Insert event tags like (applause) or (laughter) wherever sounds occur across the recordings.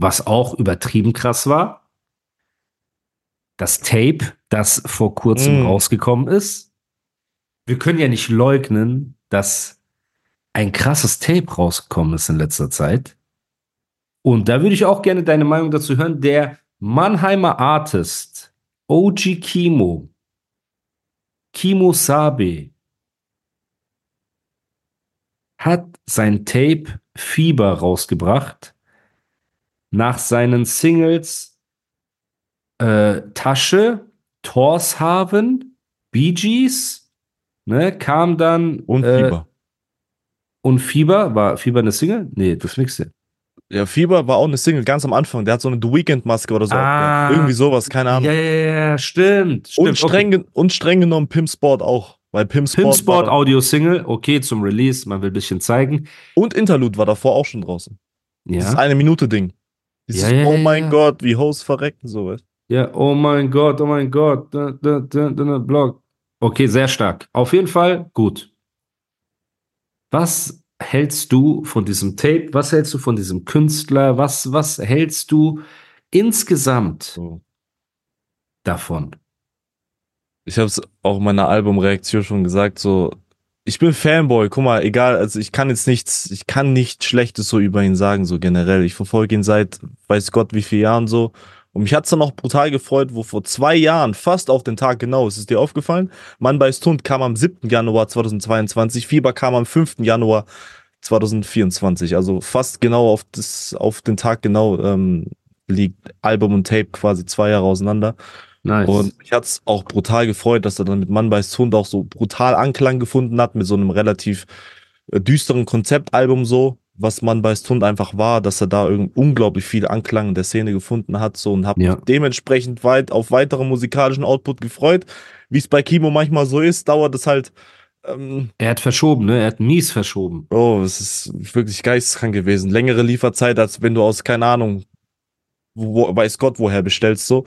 Was auch übertrieben krass war, das Tape, das vor kurzem Mm. rausgekommen ist. Wir können ja nicht leugnen, dass ein krasses Tape rausgekommen ist in letzter Zeit. Und da würde ich auch gerne deine Meinung dazu hören. Der Mannheimer Artist OG Kimo, Kimo Sabe, hat sein Tape Fieber rausgebracht nach seinen Singles äh, Tasche, Torshaven, Bee Gees, ne, kam dann Und äh, Fieber. und Fieber, war Fieber eine Single? Nee, das nächste. Ja, Fieber war auch eine Single ganz am Anfang. Der hat so eine The Weekend-Maske oder so. Ah. Irgendwie sowas, keine Ahnung. Ja, ja, ja, stimmt. stimmt. und, streng, ge- und streng genommen Pimp Sport auch. Weil Pimp Sport, Pimp Sport Audio Single, okay, zum Release, man will ein bisschen zeigen. und Interlude war davor auch schon draußen. Ja. eine Minute Ding. Dieses Ja, ja, Oh mein ja. Gott, wie Hosts verrecken, sowas. Ja, oh mein Gott, oh mein Gott, da, da, da, da, Blog. Okay, sehr stark. Auf jeden Fall gut. Was hältst du von diesem Tape? Was hältst du von diesem Künstler? Was, was hältst du insgesamt davon? Ich habe es auch in meiner Albumreaktion schon gesagt, so, ich bin Fanboy, guck mal, egal, also ich kann jetzt nichts, ich kann nichts Schlechtes so über ihn sagen, so generell. Ich verfolge ihn seit weiß Gott wie vielen Jahren so. Und mich hat's dann auch brutal gefreut, wo vor zwei Jahren, fast auf den Tag genau, ist es dir aufgefallen? Mann beißt Hund kam am 7. Januar 2022, Fieber kam am 5. Januar 2024. Also fast genau auf, das, auf den Tag genau ähm, liegt Album und Tape quasi zwei Jahre auseinander. Nice. Und mich hat's auch brutal gefreut, dass er dann mit Mann beißt Hund auch so brutal Anklang gefunden hat, mit so einem relativ äh, düsteren Konzeptalbum so, was Mann beißt Hund einfach war, dass er da irgend unglaublich viel Anklang in der Szene gefunden hat so und habe Ja. mich dementsprechend weit auf weiteren musikalischen Output gefreut. Wie es bei Kimo manchmal so ist, dauert es halt ähm, er hat verschoben, ne? Er hat mies verschoben. Oh, es ist wirklich geisteskrank gewesen. Längere Lieferzeit, als wenn du aus, keine Ahnung, wo, weiß Gott woher bestellst, so.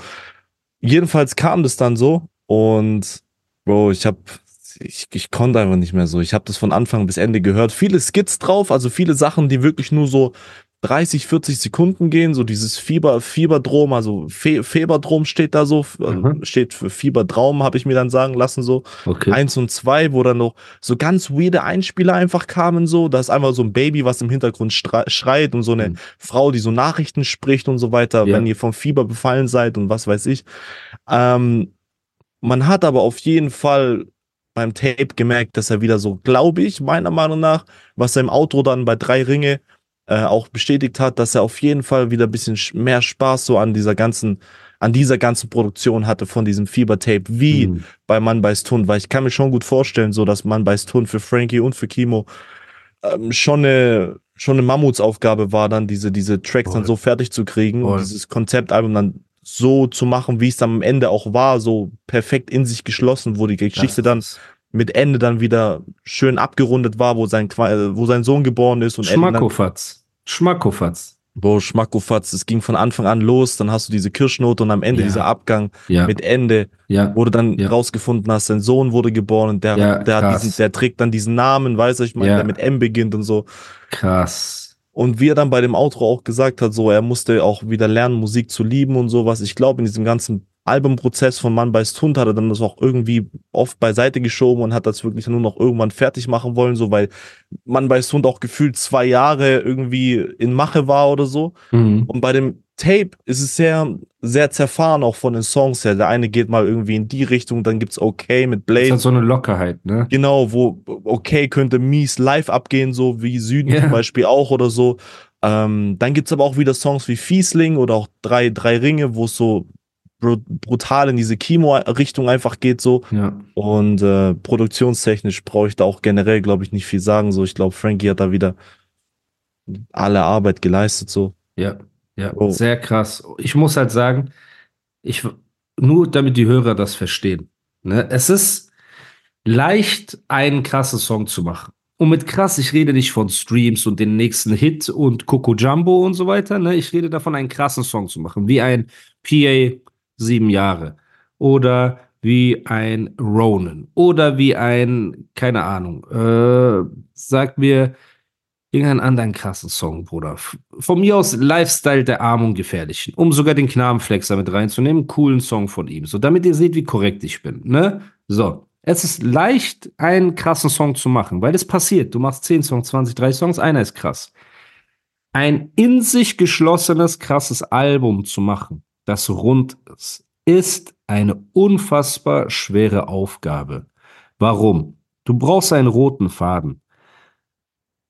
Jedenfalls kam das dann so und, Bro, ich hab, ich, ich konnte einfach nicht mehr so. Ich habe das von Anfang bis Ende gehört. Viele Skits drauf, also viele Sachen, die wirklich nur so 30, 40 Sekunden gehen, so dieses Fieber, Fieberdrom, also Fe Feberdrom steht da so, also Mhm. steht für Fiebertraum, habe ich mir dann sagen lassen, so. Okay. Eins und zwei, wo dann noch so ganz weirde Einspieler einfach kamen, so. Da ist einfach so ein Baby, was im Hintergrund schreit und so eine Mhm. Frau, die so Nachrichten spricht und so weiter, Ja. wenn ihr vom Fieber befallen seid und was weiß ich. Ähm, man hat aber auf jeden Fall beim Tape gemerkt, dass er wieder so, glaube ich, meiner Meinung nach, was er im Outro dann bei drei Ringe äh, auch bestätigt hat, dass er auf jeden Fall wieder ein bisschen sch- mehr Spaß so an dieser ganzen, an dieser ganzen Produktion hatte von diesem Fieber-Tape, wie Mhm. bei Mann beißt Hund, weil ich kann mir schon gut vorstellen, so dass Mann beißt Hund für Frankie und für Kimo ähm, schon eine schon eine Mammutsaufgabe war, dann diese diese Tracks dann Voll. so fertig zu kriegen Voll. und dieses Konzeptalbum dann so zu machen, wie es dann am Ende auch war, so perfekt in sich geschlossen, wo die Geschichte dann mit Ende dann wieder schön abgerundet war, wo sein äh, wo sein Sohn geboren ist und Schmackofatz. Schmackofatz. Boah, Schmackofatz, es ging von Anfang an los, dann hast du diese Kirschnote und am Ende Ja. dieser Abgang Ja. mit Ende, ja. wo du dann rausgefunden hast, sein Sohn wurde geboren und der, der, diesen, der trägt dann diesen Namen, weißt du, ich meine, der mit M beginnt und so. Krass. Und wie er dann bei dem Outro auch gesagt hat, so, er musste auch wieder lernen, Musik zu lieben und sowas. Ich glaube, in diesem ganzen Albumprozess von Mann beißt Hund hat er dann das auch irgendwie oft beiseite geschoben und hat das wirklich nur noch irgendwann fertig machen wollen, so, weil Mann beißt Hund auch gefühlt zwei Jahre irgendwie in Mache war oder so. Mhm. Und bei dem Tape ist es sehr, sehr zerfahren auch von den Songs her. Der eine geht mal irgendwie in die Richtung, dann gibt's Okay mit Das Blade. hat so eine Lockerheit, ne? Genau, wo Okay könnte mies live abgehen, so wie Süden Ja. zum Beispiel auch oder so. Ähm, dann gibt's aber auch wieder Songs wie Fiesling oder auch Drei, drei Ringe, wo es so brutal in diese Kimo-Richtung einfach geht so. Ja. Und äh, produktionstechnisch brauche ich da auch generell, glaube ich, nicht viel sagen. So, ich glaube, Frankie hat da wieder alle Arbeit geleistet so. Ja. Ja, Bro. sehr krass. Ich muss halt sagen, ich, nur damit die Hörer das verstehen. Ne? Es ist leicht, einen krassen Song zu machen. Und mit krass, ich rede nicht von Streams und den nächsten Hit und Coco Jumbo und so weiter. Ne? Ich rede davon, einen krassen Song zu machen. Wie ein PA sieben Jahre. Oder wie ein Ronan. Oder wie ein, keine Ahnung, äh, sagt mir irgendeinen anderen krassen Song, Bruder. Von mir aus Lifestyle der Armen und Gefährlichen. Um sogar den Knabenflex damit reinzunehmen. Coolen Song von ihm. So, damit ihr seht, wie korrekt ich bin. Ne? So. Es ist leicht, einen krassen Song zu machen, weil es passiert. Du machst 10 Songs, 20, 30 Songs, einer ist krass. Ein in sich geschlossenes, krasses Album zu machen, das rund ist, eine unfassbar schwere Aufgabe. Warum? Du brauchst einen roten Faden.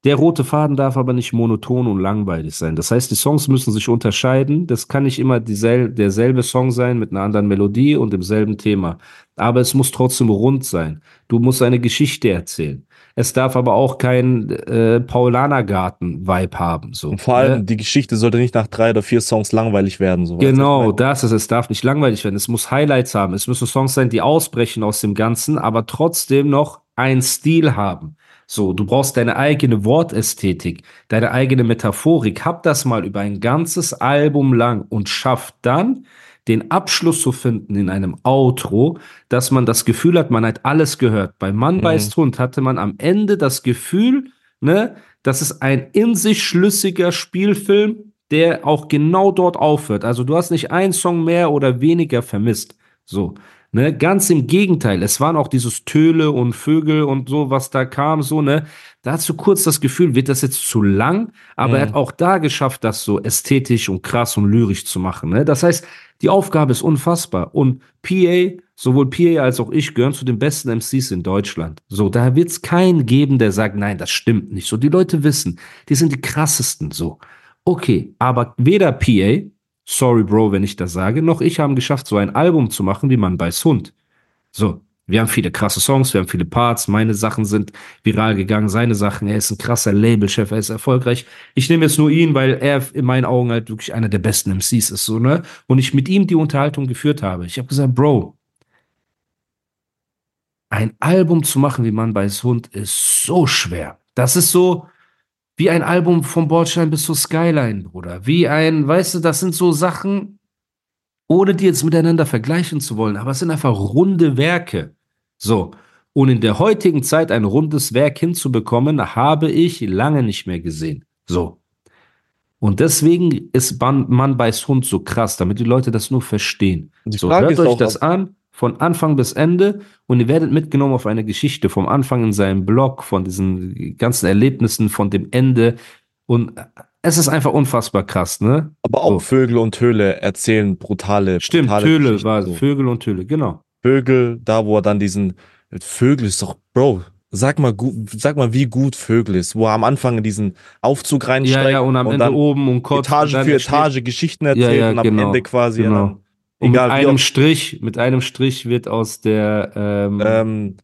Der rote Faden darf aber nicht monoton und langweilig sein. Das heißt, die Songs müssen sich unterscheiden. Das kann nicht immer diesel derselbe Song sein mit einer anderen Melodie und demselben Thema. Aber es muss trotzdem rund sein. Du musst eine Geschichte erzählen. Es darf aber auch kein äh, Paulanergarten-Vibe haben. So, Und vor allem, ne? die Geschichte sollte nicht nach drei oder vier Songs langweilig werden. So Genau, das ist es. Es darf nicht langweilig werden. Es muss Highlights haben. Es müssen Songs sein, die ausbrechen aus dem Ganzen, aber trotzdem noch einen Stil haben. So, du brauchst deine eigene Wortästhetik, deine eigene Metaphorik. Hab das mal über ein ganzes Album lang und schaff dann den Abschluss zu finden in einem Outro, dass man das Gefühl hat, man hat alles gehört. Bei Mann Mhm. beißt Hund hatte man am Ende das Gefühl, ne, das ist ein in sich schlüssiger Spielfilm, der auch genau dort aufhört. Also du hast nicht einen Song mehr oder weniger vermisst. So. Ne, ganz im Gegenteil. Es waren auch dieses Töle und Vögel und so, was da kam, so, ne. Da hast du kurz das Gefühl, wird das jetzt zu lang? Aber er Mhm. hat auch da geschafft, das so ästhetisch und krass und lyrisch zu machen, ne. Das heißt, die Aufgabe ist unfassbar. Und PA, sowohl PA als auch ich gehören zu den besten MCs in Deutschland. So, da wird es keinen geben, der sagt, nein, das stimmt nicht. So, die Leute wissen, die sind die krassesten. So, okay, aber weder PA, sorry Bro, wenn ich das sage, noch ich haben geschafft, so ein Album zu machen wie man bei Hund. So, wir haben viele krasse Songs, wir haben viele Parts, meine Sachen sind viral gegangen, seine Sachen, er ist ein krasser Labelchef, er ist erfolgreich. Ich nehme jetzt nur ihn, weil er in meinen Augen halt wirklich einer der besten MCs ist, so, ne? Und ich mit ihm die Unterhaltung geführt habe. Ich habe gesagt, Bro, ein Album zu machen wie Mann bei Hund ist so schwer. Das ist so wie ein Album vom Bordstein bis zur Skyline, Bruder. Wie ein, weißt du, das sind so Sachen, ohne die jetzt miteinander vergleichen zu wollen, aber es sind einfach runde Werke. So. Und in der heutigen Zeit ein rundes Werk hinzubekommen, habe ich lange nicht mehr gesehen. So. Und deswegen ist Mann, Mann beißt Hund so krass, damit die Leute das nur verstehen. Die So, Frage hört euch das an, von Anfang bis Ende, und ihr werdet mitgenommen auf eine Geschichte, vom Anfang in seinem Blog, von diesen ganzen Erlebnissen, von dem Ende. Und es ist einfach unfassbar krass, ne? Aber auch So. Vögel und Töle erzählen brutale, Stimmt, brutale Geschichten war so. Vögel und Töle, genau. Vögel, da wo er dann diesen Vögel ist doch, Bro, sag mal gut, sag mal, wie gut Vögel ist, wo er am Anfang in diesen Aufzug Ja, reinsteigt ja, und am Ende dann oben und kotzt Etage und für er steht- Etage Geschichten erzählt ja, und am genau, Ende quasi genau. Und egal mit wie einem Strich, mit einem Strich wird aus der, ähm, ähm,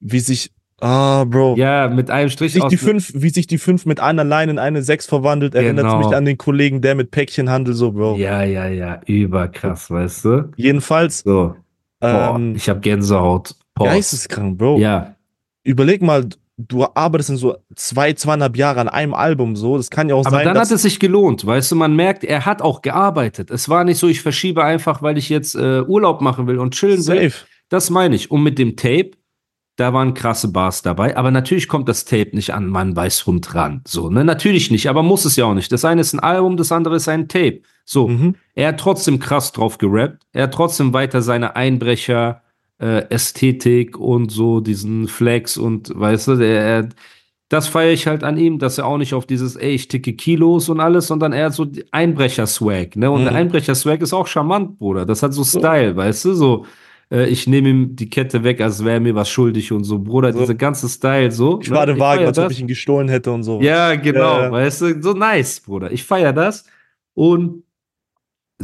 wie sich, ah, Bro, ja, mit einem wie Strich sich aus die fünf, wie sich die fünf mit einer Line in eine sechs verwandelt, erinnert Genau. mich an den Kollegen, der mit Päckchenhandel so, Bro. Ja, ja, ja, überkrass, weißt du? Jedenfalls, So, boah, ähm, ich habe Gänsehaut. Boah. geisteskrank, Bro. Ja, Überleg mal, du arbeitest in so zwei, zweieinhalb Jahre an einem Album so. Das kann ja auch aber sein, dann dass hat es sich gelohnt, weißt du, man merkt, er hat auch gearbeitet. Es war nicht so, ich verschiebe einfach, weil ich jetzt äh, Urlaub machen will und chillen will. safe. Das meine ich. Und mit dem Tape, da waren krasse Bars dabei, aber natürlich kommt das Tape nicht an Mann weiß Hund ran. So, ne? Natürlich nicht, aber muss es ja auch nicht. Das eine ist ein Album, das andere ist ein Tape. So, Mhm. er hat trotzdem krass drauf gerappt. Er hat trotzdem weiter seine Einbrecher, äh, Ästhetik und so diesen Flex und weißt du, der, er, das feiere ich halt an ihm, dass er auch nicht auf dieses, ey, ich ticke Kilos und alles, sondern er hat so Einbrecher-Swag, ne? Und Mhm. der Einbrecher-Swag ist auch charmant, Bruder. Das hat so Style, weißt du, so. äh, Ich nehme ihm die Kette weg, als wäre er mir was schuldig und so, Bruder. So. Diese ganze Style, so. Ich war ne? den Wagen, als ob ich ihn gestohlen hätte und so. Ja, genau, Ja, ja. weißt du, so nice, Bruder. Ich feiere das und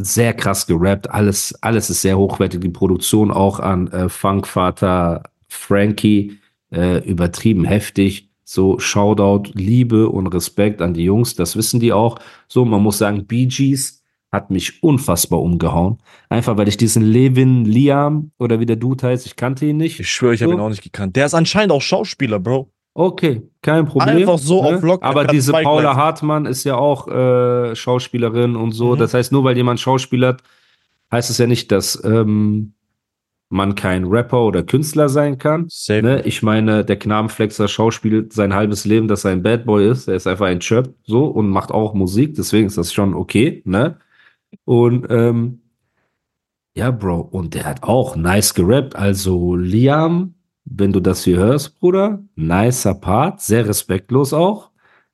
sehr krass gerappt. Alles, alles ist sehr hochwertig. Die Produktion auch an äh, Funkvater Frankie äh, übertrieben heftig. So, Shoutout, Liebe und Respekt an die Jungs, das wissen die auch. So, man muss sagen, Bee Gees hat mich unfassbar umgehauen. Einfach, weil ich diesen Levin Liam oder wie der Dude heißt, ich kannte ihn nicht. Ich schwöre, ich habe So. ihn auch nicht gekannt. Der ist anscheinend auch Schauspieler, Bro. Okay, kein Problem. ne? Einfach so auf Lock, Aber diese Paula. Hartmann ist ja auch äh, Schauspielerin und so. Mhm. Das heißt, nur weil jemand schauspielert, heißt es ja nicht, dass ähm, man kein Rapper oder Künstler sein kann. Ne? Ich meine, der Knabenflexer schauspielt sein halbes Leben, dass er ein Bad Boy ist. Er ist einfach ein Chöp so und macht auch Musik. Deswegen ist das schon okay. Ne? Und ähm, ja, Bro, und der hat auch nice gerappt. Also Liam, wenn du das hier hörst, Bruder, nicer Part, sehr respektlos auch.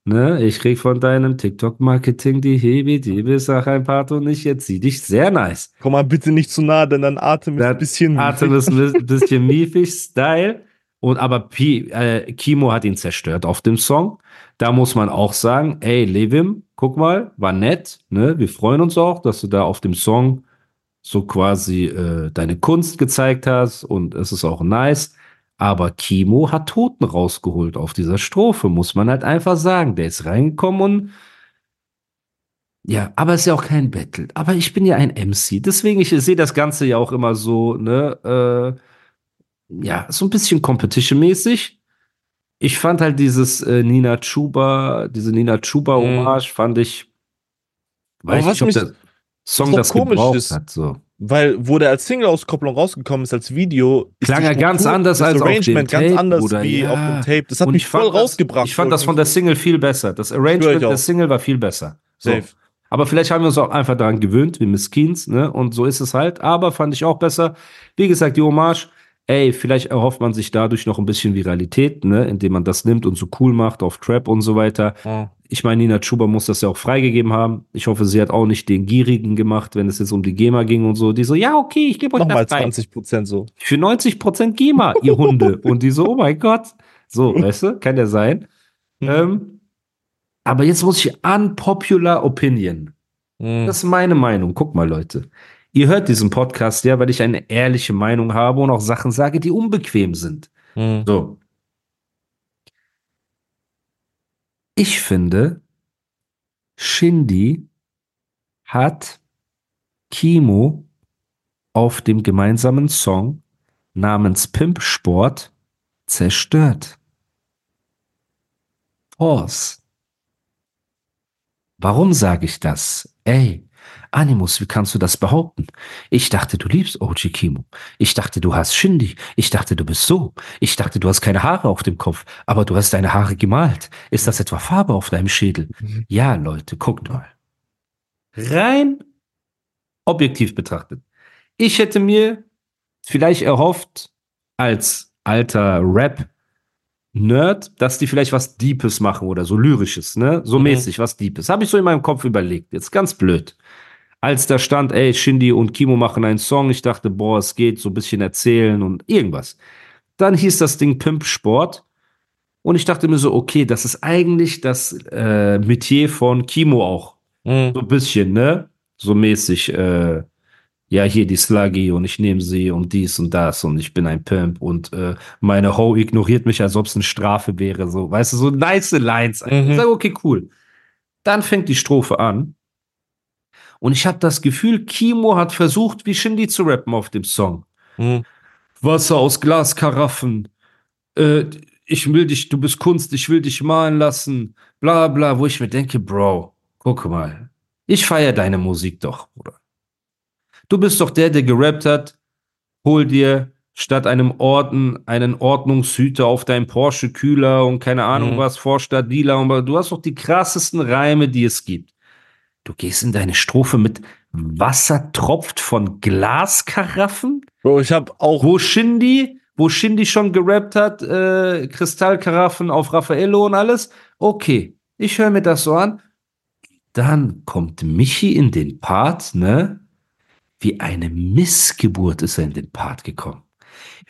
Ne? Ich krieg von deinem TikTok-Marketing die Hebi, die nach ein Part und ich jetzt sieh dich sehr nice. Komm mal bitte nicht zu nah, denn dein Atem ist ein bisschen. Atem ist ein bisschen miefig-Style. Und aber Pi, äh, Kimo hat ihn zerstört auf dem Song. Da muss man auch sagen, ey, Levim, guck mal, war nett, ne? Wir freuen uns auch, dass du da auf dem Song so quasi äh, deine Kunst gezeigt hast und es ist auch nice. Aber Kimo hat Toten rausgeholt auf dieser Strophe, muss man halt einfach sagen. Der ist reingekommen und ja, aber es ist ja auch kein Battle. Aber ich bin ja ein MC. Deswegen, ich sehe das Ganze ja auch immer so, ne, äh, ja, so ein bisschen Competition-mäßig. Ich fand halt dieses äh, Nina Chuba, diese Nina Chuba-Hommage, fand ich, weiß Mhm. was nicht, ob mich- der Song das komisch gebraucht ist, hat, so. Weil, wo der als Single-Auskopplung rausgekommen ist, als Video, Klang er ganz Struktur, anders als auf dem Arrangement Tape, ganz anders Bruder, wie ja. auf dem Tape. Das hat Und mich voll das, rausgebracht. Ich fand das von der Single viel besser. Das Arrangement der Single war viel besser. So. Safe. Aber vielleicht haben wir uns auch einfach daran gewöhnt, wie Miss Keens, ne? Und so ist es halt. Aber fand ich auch besser. Wie gesagt, die Hommage, ey, vielleicht erhofft man sich dadurch noch ein bisschen Viralität, ne? Indem man das nimmt und so cool macht auf Trap und so weiter. Ja. Ich meine, Nina Chuba muss das ja auch freigegeben haben. Ich hoffe, sie hat auch nicht den Gierigen gemacht, wenn es jetzt um die GEMA ging und so. Die so, ja, okay, ich gebe euch Nochmal das frei. 20 Prozent so. Für 90% GEMA, ihr (laughs) Hunde. und die so, oh mein Gott. So, weißt du, kann ja sein. Mhm. Ähm, aber jetzt muss ich unpopular opinion. Mhm. Das ist meine Meinung. Guck mal, Leute. Ihr hört diesen Podcast ja, weil ich eine ehrliche Meinung habe und auch Sachen sage, die unbequem sind. Mhm. So. Ich finde, Shindy hat Kimo auf dem gemeinsamen Song namens Pimp Sport zerstört. Pause. Warum sage ich das? Ey, Animus, wie kannst du das behaupten? Ich dachte, du liebst OG Kimo. Ich dachte, du hast Shindy. Ich dachte, du bist so. Ich dachte, du hast keine Haare auf dem Kopf, aber du hast deine Haare gemalt. Ist das etwa Farbe auf deinem Schädel? Mhm. Ja, Leute, guckt mal. Rein objektiv betrachtet. Ich hätte mir vielleicht erhofft, als alter Rap-Nerd, dass die vielleicht was Deepes machen oder so Lyrisches, ne? So Mhm. mäßig, was Deepes. Habe ich so in meinem Kopf überlegt. Jetzt ganz blöd. Als da stand, ey, Shindy und Kimo machen einen Song, ich dachte, boah, es geht so ein bisschen erzählen und irgendwas. Dann hieß das Ding Pimp Sport. Und ich dachte mir so, okay, das ist eigentlich das äh, Metier von Kimo auch. Mhm. So ein bisschen, ne? So mäßig, äh, ja, hier die Sluggy und ich nehme sie und dies und das und ich bin ein Pimp und äh, meine Ho ignoriert mich, als ob es eine Strafe wäre. So, weißt du, so nice Lines. Mhm. Ich sage, okay, cool. Dann fängt die Strophe an. Und ich habe das Gefühl, Kimo hat versucht, wie Shindy zu rappen auf dem Song. Mhm. Wasser aus Glaskaraffen. Äh, ich will dich, du bist Kunst, ich will dich malen lassen. Bla bla, wo ich mir denke, Bro, guck mal. Ich feiere deine Musik doch, Bruder. Du bist doch der, der gerappt hat. Hol dir statt einem Orden einen Ordnungshüter auf deinem Porsche Kühler und keine Ahnung Mhm. was, Vorstadt Dealer. Und du hast doch die krassesten Reime, die es gibt. Du gehst in deine Strophe mit Wasser tropft von Glaskaraffen? Bro, ich habe auch. Wo Shindy, wo Shindy schon gerappt hat, äh, Kristallkaraffen auf Raffaello und alles. Okay, ich höre mir das so an. Dann kommt Michi in den Part, ne? Wie eine Missgeburt ist er in den Part gekommen.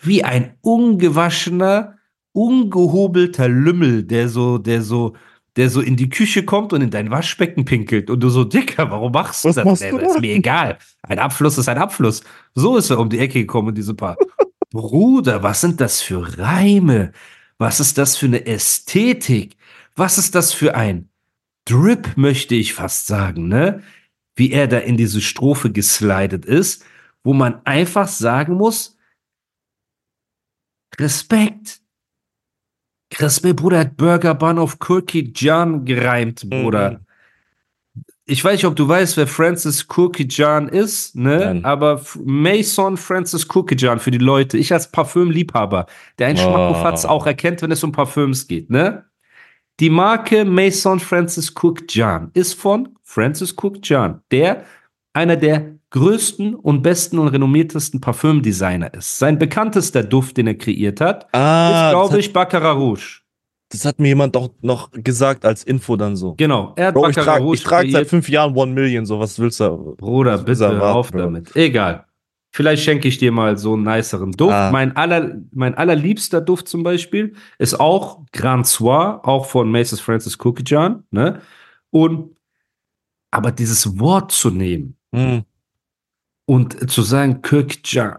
Wie ein ungewaschener, ungehobelter Lümmel, der so, der so, der so in die Küche kommt und in dein Waschbecken pinkelt. Und du so, Dicker, warum machst du Was das? machst du ist mir egal. Ein Abfluss ist ein Abfluss. So ist er um die Ecke gekommen in diesem Part. Bruder, was sind das für Reime? Was ist das für eine Ästhetik? Was ist das für ein Drip, möchte ich fast sagen, ne? Wie er da in diese Strophe geslidet ist, wo man einfach sagen muss, Respekt. Respekt, Bruder, hat Burger Bun auf Kurki Jan gereimt, Bruder. Mhm. Ich weiß nicht, ob du weißt, wer Francis Kurkijan ist, ne? Nein. Aber Mason Francis Kurkijan für die Leute. Ich als Parfümliebhaber, der einen Oh. Schmackofatz auch erkennt, wenn es um Parfüms geht, ne? Die Marke Mason Francis Kurkjan ist von Francis Kurkjan, der einer der größten und besten und renommiertesten Parfümdesigner ist. Sein bekanntester Duft, den er kreiert hat, Ah, ist, glaube ich, Baccarat Rouge. das hat mir jemand doch noch gesagt als Info dann so. Genau, er hat Bro, ich trage Rouge ich trag kreiert. seit fünf Jahren One Million, so was willst du? Bruder, willst bitte erwarten, auf Bro? damit. Egal. Vielleicht schenke ich dir mal so einen niceren Duft. Ah. Mein, aller, mein allerliebster Duft zum Beispiel ist auch Grand Soir, auch von Mrs. Francis Cookiejan. Ne? Und aber dieses Wort zu nehmen Hm, und zu sagen Cookiejan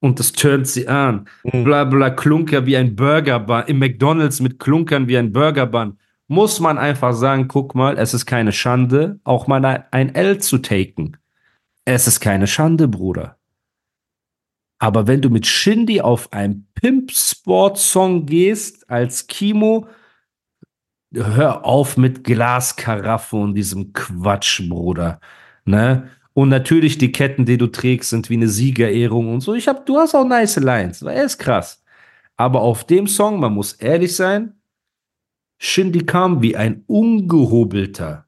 und das turnt sie an, hm. bla bla, Klunker wie ein Burgerbun, im McDonalds mit Klunkern wie ein Burgerbun, muss man einfach sagen, guck mal, es ist keine Schande, auch mal ein- ein L zu taken. Es ist keine Schande, Bruder. Aber wenn du mit Shindy auf einen Pimp-Sport-Song gehst, als Kimo, hör auf mit Glaskaraffe und diesem Quatsch, Bruder. Ne? Und natürlich die Ketten, die du trägst, sind wie eine Siegerehrung und so. Ich hab, du hast auch nice Lines, er ist krass. Aber auf dem Song, man muss ehrlich sein, Shindy kam wie ein ungehobelter.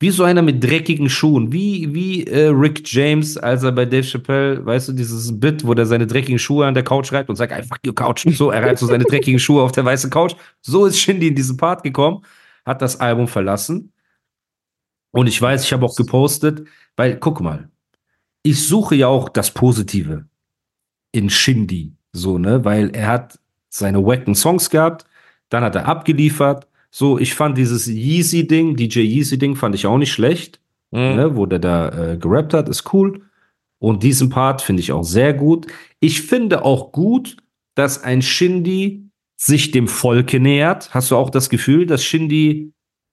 Wie so einer mit dreckigen Schuhen. Wie, wie äh, Rick James, als er bei Dave Chappelle, weißt du, dieses Bit, wo der seine dreckigen Schuhe an der Couch reibt und sagt, I fuck your Couch. So, er reibt so seine dreckigen Schuhe auf der weißen Couch. So ist Shindy in diesen Part gekommen, hat das Album verlassen. Und ich weiß, ich habe auch gepostet, weil, guck mal, ich suche ja auch das Positive in Shindy, so, ne, weil er hat seine wacken Songs gehabt, dann hat er abgeliefert. So, ich fand dieses Yeezy-Ding, DJ Yeezy-Ding, fand ich auch nicht schlecht, Hm. ne, wo der da äh, gerappt hat, ist cool. Und diesen Part finde ich auch sehr gut. Ich finde auch gut, dass ein Shindy sich dem Volke nähert. Hast du auch das Gefühl, dass Shindy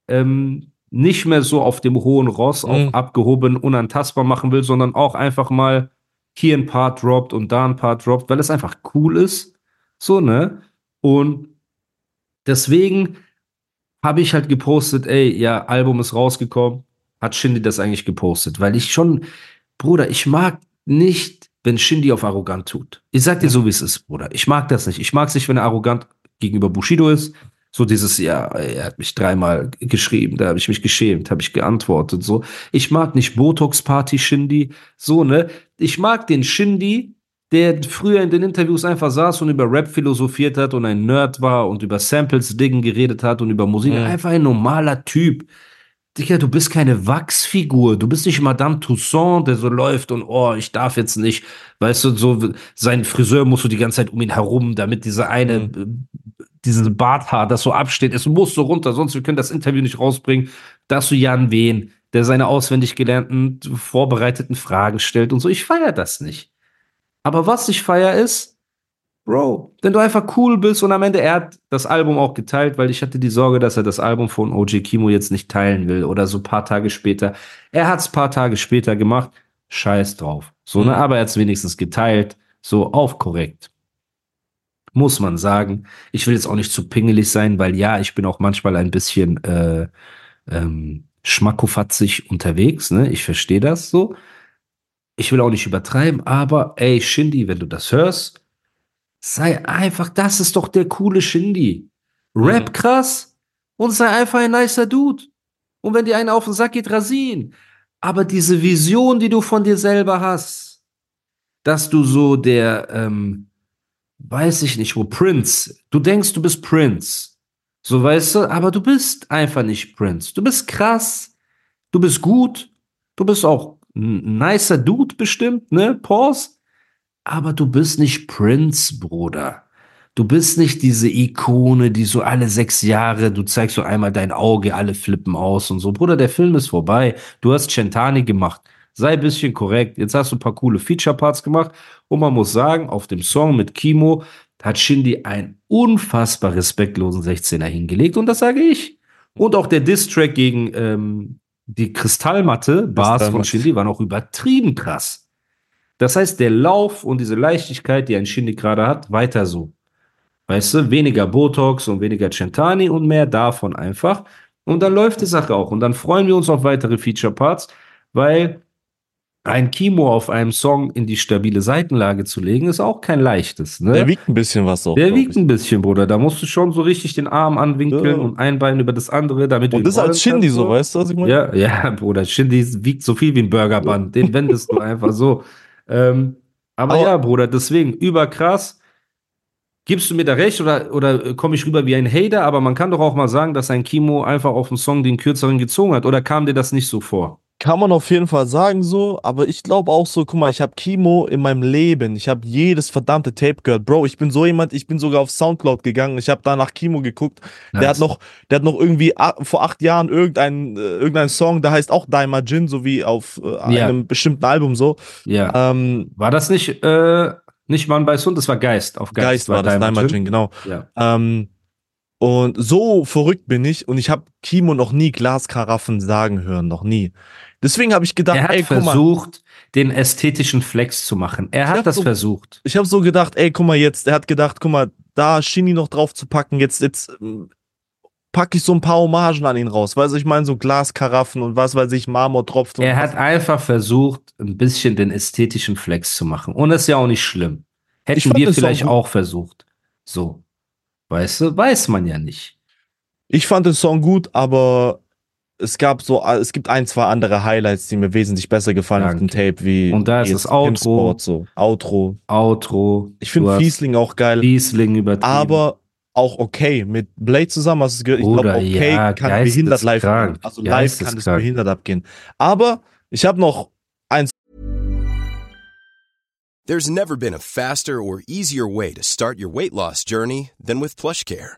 ähm, nicht mehr so auf dem hohen Ross, Mhm. auf abgehoben, unantastbar machen will, sondern auch einfach mal hier ein Part droppt und da ein Part droppt, weil es einfach cool ist. So, ne? Und deswegen habe ich halt gepostet, ey, ja, Album ist rausgekommen. Hat Shindy das eigentlich gepostet? Weil ich schon, Bruder, ich mag nicht, wenn Shindy auf arrogant tut. Ich sag dir so, wie es ist, Bruder. Ich mag das nicht. Ich mag es nicht, wenn er arrogant gegenüber Bushido ist. So dieses, ja, er hat mich dreimal geschrieben, da habe ich mich geschämt, habe ich geantwortet, so. Ich mag nicht Botox-Party Shindy, so, ne? Ich mag den Shindy, der früher in den Interviews einfach saß und über Rap philosophiert hat und ein Nerd war und über Samples, Dingen geredet hat und über Musik. Mhm. Einfach ein normaler Typ. Digga, du bist keine Wachsfigur. Du bist nicht Madame Toussaint, der so läuft und, oh, ich darf jetzt nicht. Weißt du, so, sein Friseur musst du die ganze Zeit um ihn herum, damit diese eine, Mhm. Dieses Barthaar, das so absteht. Es muss so runter, sonst wir können das Interview nicht rausbringen. Da hast du Jan Wehn, der seine auswendig gelernten, vorbereiteten Fragen stellt und so. Ich feier das nicht. Aber was ich feier ist, Bro, wenn du einfach cool bist und am Ende, er hat das Album auch geteilt, weil ich hatte die Sorge, dass er das Album von OG Kimo jetzt nicht teilen will oder so ein paar Tage später. Er hat es paar Tage später gemacht, scheiß drauf. So, ne, Mhm. aber er hat es wenigstens geteilt, so auf korrekt. Muss man sagen. Ich will jetzt auch nicht zu pingelig sein, weil ja, ich bin auch manchmal ein bisschen äh, ähm, schmackofatzig unterwegs, ne? Ich verstehe das so. Ich will auch nicht übertreiben, aber ey, Shindy, wenn du das hörst, sei einfach, das ist doch der coole Shindy. Rap Mhm. krass und sei einfach ein nicer Dude. Und wenn dir einer auf den Sack geht, rasieren. Aber diese Vision, die du von dir selber hast, dass du so der, ähm, weiß ich nicht, wo Prince, du denkst, du bist Prince. So weißt du, aber du bist einfach nicht Prince. Du bist krass, du bist gut, du bist auch ein nicer Dude bestimmt, ne? Pause. Aber du bist nicht Prince, Bruder. Du bist nicht diese Ikone, die so alle sechs Jahre, du zeigst so einmal dein Auge, alle flippen aus und so. Bruder, der Film ist vorbei. Du hast Centani gemacht. Sei ein bisschen korrekt. Jetzt hast du ein paar coole Feature-Parts gemacht. Und man muss sagen, auf dem Song mit Kimo, hat Shindy einen unfassbar respektlosen 16er hingelegt und das sage ich. Und auch der Diss-Track gegen ähm, die Kristallmatte, Bars von Shindy, waren auch übertrieben krass. Das heißt, der Lauf und diese Leichtigkeit, die ein Shindy gerade hat, weiter so. Weißt du, weniger Botox und weniger Centani und mehr davon einfach. Und dann läuft die Sache auch. Und dann freuen wir uns auf weitere Feature-Parts, weil ein Kimo auf einem Song in die stabile Seitenlage zu legen, ist auch kein leichtes. Ne? Der wiegt ein bisschen was auch. Der wiegt ein bisschen, Bruder. Da musst du schon so richtig den Arm anwinkeln ja. und ein Bein über das andere, damit und du. Und das als Shindy so, weißt du, was ich meine? Ja, ja, Bruder. Shindy wiegt so viel wie ein Burgerband. Den wendest du einfach so. Ähm, aber, aber, ja, Bruder, deswegen überkrass. Gibst du mir da recht oder, oder komme ich rüber wie ein Hater? Aber man kann doch auch mal sagen, dass ein Kimo einfach auf dem Song den kürzeren gezogen hat. Oder kam dir das nicht so vor? Kann man auf jeden Fall sagen so, aber ich glaube auch so, guck mal, ich habe Kimo in meinem Leben, ich habe jedes verdammte Tape gehört. Bro, ich bin so jemand, ich bin sogar auf Soundcloud gegangen, ich habe da nach Kimo geguckt. Nice. Der hat noch, der hat noch irgendwie vor acht Jahren irgendein, äh, irgendein Song, der heißt auch Daima Jin, so wie auf äh, einem bestimmten Album so. Ja. Ähm, war das nicht, äh, nicht Mann bei Sund, das war Geist. Auf Geist, Geist war, war das, Daima Jin, Jin genau. Ja. Ähm, und so verrückt bin ich und ich habe Kimo noch nie Glaskaraffen sagen hören, noch nie. Deswegen habe ich gedacht, er hat ey, versucht, den ästhetischen Flex zu machen. Er hat das so, versucht. Ich habe so gedacht, ey, guck mal jetzt, er hat gedacht, guck mal, da Shinny noch drauf zu packen, jetzt, jetzt ähm, packe ich so ein paar Hommagen an ihn raus. Weißt du, ich meine, so Glaskaraffen und was weiß ich, Marmortropfen. Er hat einfach versucht, ein bisschen den ästhetischen Flex zu machen. Und das ist ja auch nicht schlimm. Hätten wir vielleicht auch versucht. So. Weißt du, weiß man ja nicht. Ich fand den Song gut, aber es gab so, es gibt ein, zwei andere Highlights, die mir wesentlich besser gefallen Danke. auf dem Tape, wie und da ist das Outro, so. Outro, Outro. Ich finde Fiesling auch geil. Fiesling übertrieben. Aber auch okay mit Blade zusammen. Hast du gehört? Ich glaube, okay ja, kann behindert live gehen. Also live kann es behindert abgehen. Aber ich habe noch eins. There's never been a faster or easier way to start your weight loss journey than with PlushCare.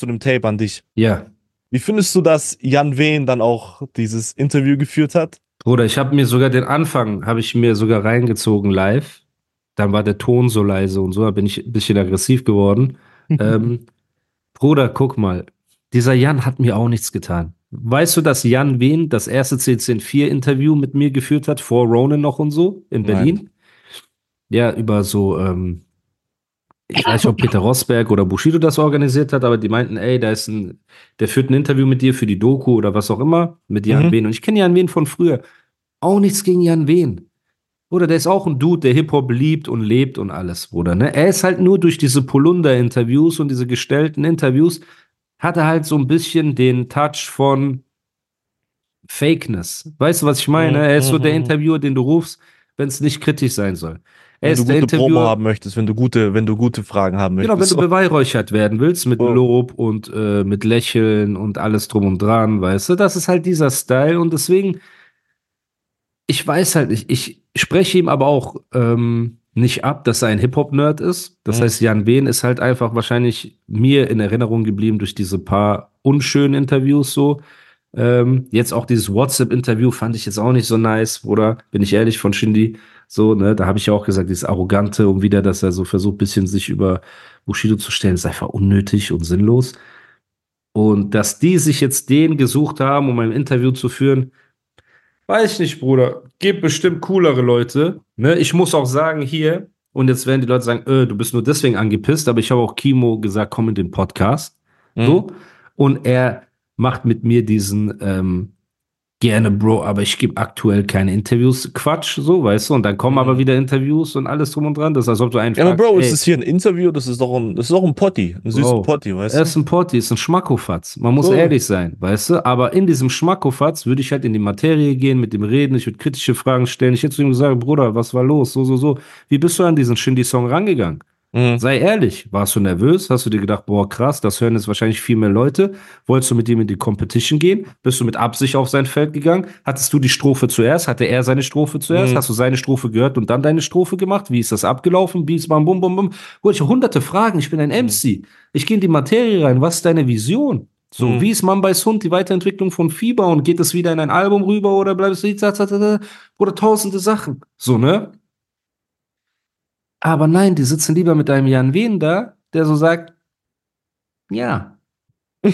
Zu dem Tape an dich. Ja. Wie findest du, dass Jan Wehn dann auch dieses Interview geführt hat? Bruder, ich habe mir sogar den Anfang, habe ich mir sogar reingezogen live. Dann war der Ton so leise und so, da bin ich ein bisschen aggressiv geworden. (laughs) ähm, Bruder, guck mal, dieser Jan hat mir auch nichts getan. Weißt du, dass Jan Wehn das erste CCN4-Interview mit mir geführt hat, vor Ronan noch und so, in Berlin? Nein. Ja, über so ähm, ich weiß nicht, ob Peter Rosberg oder Bushido das organisiert hat, aber die meinten, ey, da ist ein, der führt ein Interview mit dir für die Doku oder was auch immer, mit Jan mhm. Wehn. Und ich kenne Jan Wehn von früher. Auch nichts gegen Jan Wehn. Oder der ist auch ein Dude, der Hip-Hop liebt und lebt und alles, Bruder. Ne? Er ist halt nur durch diese Polunder-Interviews und diese gestellten Interviews, hat er halt so ein bisschen den Touch von Fakeness. Weißt du, was ich meine? Mhm. Er ist so der mhm. Interviewer, den du rufst, wenn es nicht kritisch sein soll. Wenn du gute Promo haben möchtest, wenn du gute, wenn du gute Fragen haben möchtest. Genau, wenn du beweihräuchert werden willst mit oh. Lob und äh, mit Lächeln und alles drum und dran, weißt du, das ist halt dieser Style und deswegen, ich weiß halt nicht, ich spreche ihm aber auch ähm, nicht ab, dass er ein Hip-Hop-Nerd ist. Das mhm. heißt, Jan Behn ist halt einfach wahrscheinlich mir in Erinnerung geblieben durch diese paar unschönen Interviews so. Ähm, jetzt auch dieses WhatsApp-Interview fand ich jetzt auch nicht so nice, oder? Bin ich ehrlich von Shindy. So, ne, da habe ich ja auch gesagt, dieses Arrogante und wieder, dass er so versucht, bisschen sich über Bushido zu stellen, ist einfach unnötig und sinnlos. Und dass die sich jetzt den gesucht haben, um ein Interview zu führen, weiß ich nicht, Bruder. Gibt bestimmt coolere Leute. Ne? Ich muss auch sagen, hier, Und jetzt werden die Leute sagen, äh, du bist nur deswegen angepisst, aber ich habe auch Kimo gesagt, komm in den Podcast. Mhm. So. Und er macht mit mir diesen, ähm, gerne, Bro, aber ich gebe aktuell keine Interviews. Quatsch, so, weißt du? Und dann kommen aber wieder Interviews und alles drum und dran. Das ist, als ob du einen Mhm. Ja, aber fragst, Bro, ey, ist das hier ein Interview? Das ist doch ein, das ist doch ein Potti. Ein süßer Bro, Potti, weißt Er du? ist ein Potti, ist ein Schmackofatz. Man muss So. ehrlich sein, weißt du? Aber in diesem Schmackofatz würde ich halt in die Materie gehen, mit dem reden, ich würde kritische Fragen stellen. Ich hätte zu ihm gesagt, Bruder, was war los? So, so, so. Wie bist du an diesen Shindy-Song rangegangen? Mhm. Sei ehrlich, warst du nervös? Hast du dir gedacht, boah, krass, das hören jetzt wahrscheinlich viel mehr Leute? Wolltest du mit ihm in die Competition gehen? Bist du mit Absicht auf sein Feld gegangen? Hattest du die Strophe zuerst? Hatte er seine Strophe zuerst? Mhm. Hast du seine Strophe gehört und dann deine Strophe gemacht? Wie ist das abgelaufen? Beats, bam, bum, bum, bum. Gut, ich habe hunderte Fragen. Ich bin ein MC. Ich gehe in die Materie rein. Was ist deine Vision? So, Mhm. wie ist Man bei Hund die Weiterentwicklung von Fieber und geht es wieder in ein Album rüber oder bleibst du oder tausende Sachen? So, ne? Aber nein, die sitzen lieber mit einem Jan Wehn da, der so sagt, ja. (laughs)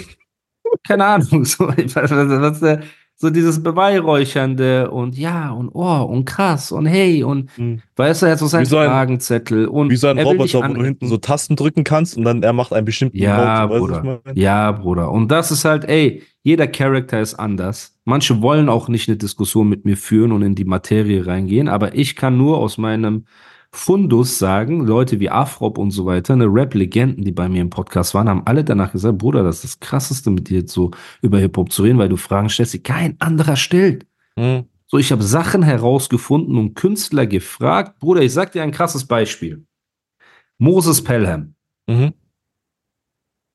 Keine Ahnung, so, (laughs) was, was, was, so dieses Beweihräuchernde und ja und oh und krass und hey und Mhm. weißt du, er hat so seinen so ein- Fragenzettel und Wie so ein er Roboter, wo du hinten so Tasten drücken kannst und dann er macht einen bestimmten Ja, du, Bruder. ich meine? Ja, Bruder. Und das ist halt, ey, jeder Charakter ist anders. Manche wollen auch nicht eine Diskussion mit mir führen und in die Materie reingehen, aber ich kann nur aus meinem Fundus sagen, Leute wie Afrop und so weiter, eine Rap-Legenden, die bei mir im Podcast waren, haben alle danach gesagt, Bruder, das ist das Krasseste mit dir so über Hip-Hop zu reden, weil du Fragen stellst, die kein anderer stellt. Mhm. So, ich habe Sachen herausgefunden und Künstler gefragt. Bruder, ich sag dir ein krasses Beispiel. Moses Pelham. Mhm.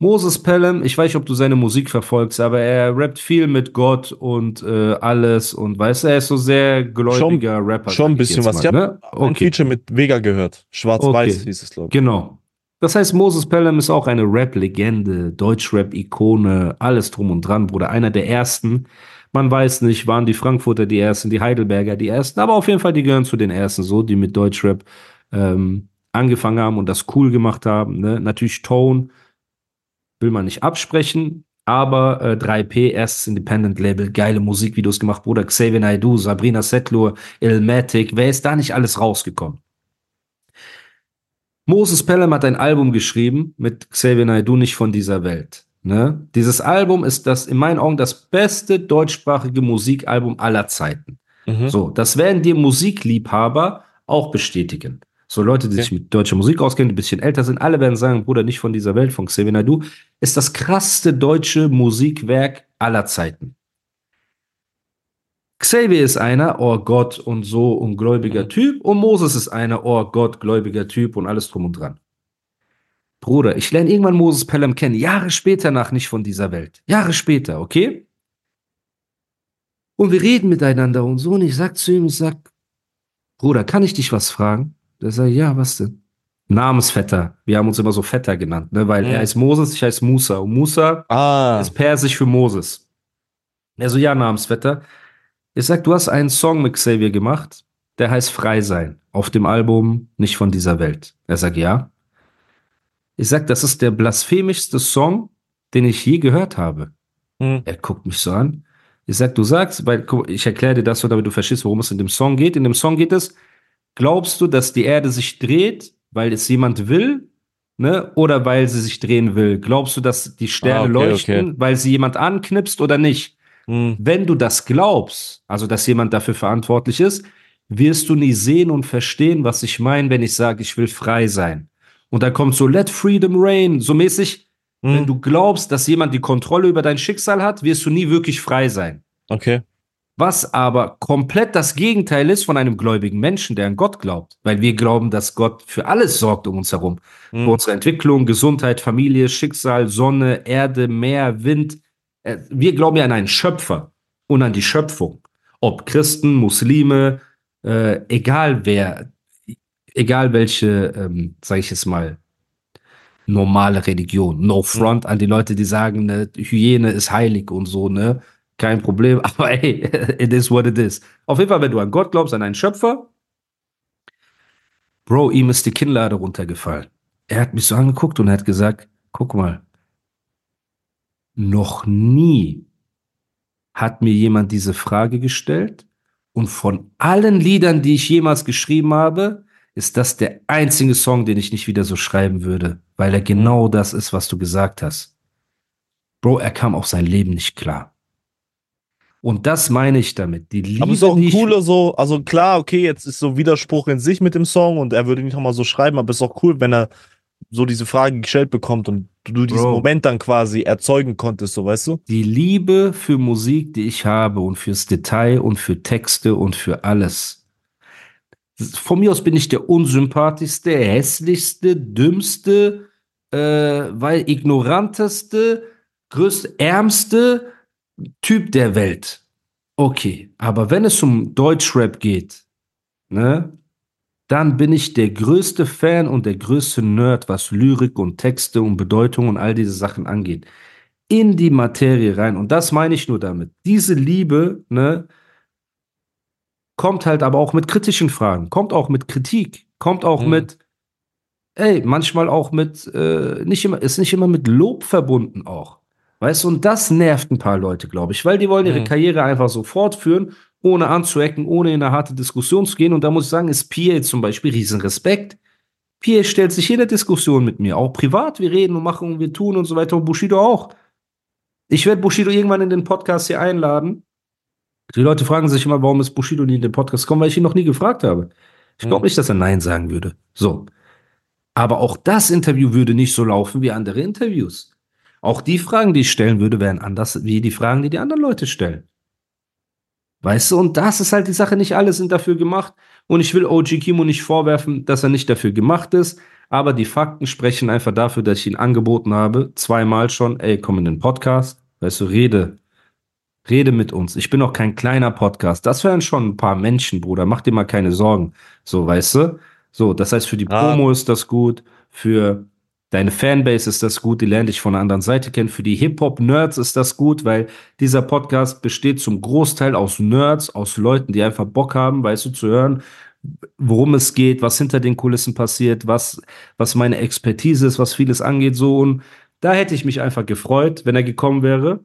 Moses Pelham, ich weiß nicht, ob du seine Musik verfolgst, aber er rappt viel mit Gott und äh, alles und weißt du, er ist so sehr gläubiger Rapper. Schon ein bisschen was. mal, Ich habe ne? ein Okay, Feature mit Vega gehört. Schwarz-Weiß Okay. hieß es, glaube ich. genau. Das heißt, Moses Pelham ist auch eine Rap-Legende, Deutsch-Rap-Ikone, alles drum und dran, Bruder. Einer der ersten. Man weiß nicht, waren die Frankfurter die ersten, die Heidelberger die ersten, aber auf jeden Fall, die gehören zu den ersten, so, die mit Deutschrap ähm, angefangen haben und das cool gemacht haben. Ne? Natürlich Tone, will man nicht absprechen, aber äh, 3P, erstes Independent Label, geile Musikvideos gemacht, Bruder Xavier Naidoo, Sabrina Setlur, Ilmatic, wer ist da nicht alles rausgekommen? Moses Pelham hat ein Album geschrieben mit Xavier Naidoo, nicht von dieser Welt. Ne? Dieses Album ist das in meinen Augen das beste deutschsprachige Musikalbum aller Zeiten. Mhm. So, das werden dir Musikliebhaber auch bestätigen. So Leute, die Okay. sich mit deutscher Musik auskennen, die ein bisschen älter sind, alle werden sagen, Bruder, nicht von dieser Welt, von Xavier Naidoo, ist das krasseste deutsche Musikwerk aller Zeiten. Xavier ist einer, oh Gott und so und gläubiger Mhm. Typ und Moses ist einer, oh Gott, gläubiger Typ und alles drum und dran. Bruder, ich lerne irgendwann Moses Pelham kennen, Jahre später nach nicht von dieser Welt. Jahre später, okay? Und wir reden miteinander und so und ich sag zu ihm, ich sag, Bruder, kann ich dich was fragen? Der sagt, ja, was denn? Namensvetter. Wir haben uns immer so Vetter genannt, ne? weil Mhm. er heißt Moses, ich heiße Musa. Und Musa Ah. ist persisch für Moses. Er so, ja, Namensvetter. Ich sag, du hast einen Song mit Xavier gemacht, der heißt Frei sein. Auf dem Album Nicht von dieser Welt. Er sagt, ja. Ich sag, das ist der blasphemischste Song, den ich je gehört habe. Mhm. Er guckt mich so an. Ich sag, du sagst, weil ich erkläre dir das so, damit du verstehst, worum es in dem Song geht. In dem Song geht es, glaubst du, dass die Erde sich dreht, weil es jemand will, ne, oder weil sie sich drehen will? Glaubst du, dass die Sterne Ah, okay, leuchten, okay. weil sie jemand anknipst oder nicht? Mhm. Wenn du das glaubst, also dass jemand dafür verantwortlich ist, wirst du nie sehen und verstehen, was ich meine, wenn ich sage, ich will frei sein. Und dann kommt so, let freedom reign, so mäßig, wenn Mhm. du glaubst, dass jemand die Kontrolle über dein Schicksal hat, wirst du nie wirklich frei sein. Okay. Was aber komplett das Gegenteil ist von einem gläubigen Menschen, der an Gott glaubt. Weil wir glauben, dass Gott für alles sorgt um uns herum. Mhm. Für unsere Entwicklung, Gesundheit, Familie, Schicksal, Sonne, Erde, Meer, Wind. Äh, Wir glauben ja an einen Schöpfer und an die Schöpfung. Ob Christen, Muslime, äh, egal wer, egal welche, ähm, sage ich jetzt mal, normale Religion. No front an die Leute, die sagen, ne, Hyäne ist heilig und so, ne? Kein Problem, (laughs) aber ey, it is what it is. Auf jeden Fall, wenn du an Gott glaubst, an einen Schöpfer, Bro, ihm ist die Kinnlade runtergefallen. Er hat mich so angeguckt und hat gesagt, guck mal, noch nie hat mir jemand diese Frage gestellt und von allen Liedern, die ich jemals geschrieben habe, ist das der einzige Song, den ich nicht wieder so schreiben würde, weil er genau das ist, was du gesagt hast. Bro, er kam auf sein Leben nicht klar. Und das meine ich damit. Die Liebe, Aber ist auch ein cooler so, also klar, okay, jetzt ist so Widerspruch in sich mit dem Song und er würde nicht nochmal so schreiben, aber ist auch cool, wenn er so diese Frage gestellt bekommt und du diesen Bro. Moment dann quasi erzeugen konntest, so weißt du? die Liebe für Musik, die ich habe und fürs Detail und für Texte und für alles. Von mir aus bin ich der unsympathischste, hässlichste, dümmste, äh, weil ignoranteste, größte, ärmste Typ der Welt. Okay, aber wenn es um Deutschrap geht, ne, dann bin ich der größte Fan und der größte Nerd, was Lyrik und Texte und Bedeutung und all diese Sachen angeht in die Materie rein. Und das meine ich nur damit. Diese Liebe, ne, kommt halt aber auch mit kritischen Fragen, kommt auch mit Kritik, kommt auch Mhm. mit, ey, manchmal auch mit, äh, nicht immer, ist nicht immer mit Lob verbunden auch. Weißt du, und das nervt ein paar Leute, glaube ich, weil die wollen ihre Mhm. Karriere einfach so fortführen, ohne anzuecken, ohne in eine harte Diskussion zu gehen. Und da muss ich sagen, ist PA zum Beispiel Riesenrespekt. PA stellt sich jede Diskussion mit mir, auch privat. Wir reden und machen und wir tun und so weiter. Und Bushido auch. Ich werde Bushido irgendwann in den Podcast hier einladen. Die Leute fragen sich immer, warum ist Bushido nie in den Podcast gekommen, weil ich ihn noch nie gefragt habe. Ich glaube Mhm. nicht, dass er Nein sagen würde. So. Aber auch das Interview würde nicht so laufen wie andere Interviews. Auch die Fragen, die ich stellen würde, wären anders wie die Fragen, die die anderen Leute stellen. Weißt du, und das ist halt die Sache, nicht alle sind dafür gemacht. Und ich will OG Kimo nicht vorwerfen, dass er nicht dafür gemacht ist. Aber die Fakten sprechen einfach dafür, dass ich ihn angeboten habe, zweimal schon, ey, komm in den Podcast. Weißt du, rede. Rede mit uns. Ich bin auch kein kleiner Podcast. Das wären schon ein paar Menschen, Bruder. Mach dir mal keine Sorgen. So, weißt du? So, das heißt, für die Ah. Promo ist das gut. Für deine Fanbase ist das gut. Die lernen dich von der anderen Seite kennen. Für die Hip-Hop-Nerds ist das gut, weil dieser Podcast besteht zum Großteil aus Nerds, aus Leuten, die einfach Bock haben, weißt du, zu hören, worum es geht, was hinter den Kulissen passiert, was, was meine Expertise ist, was vieles angeht, so. Und da hätte ich mich einfach gefreut, wenn er gekommen wäre.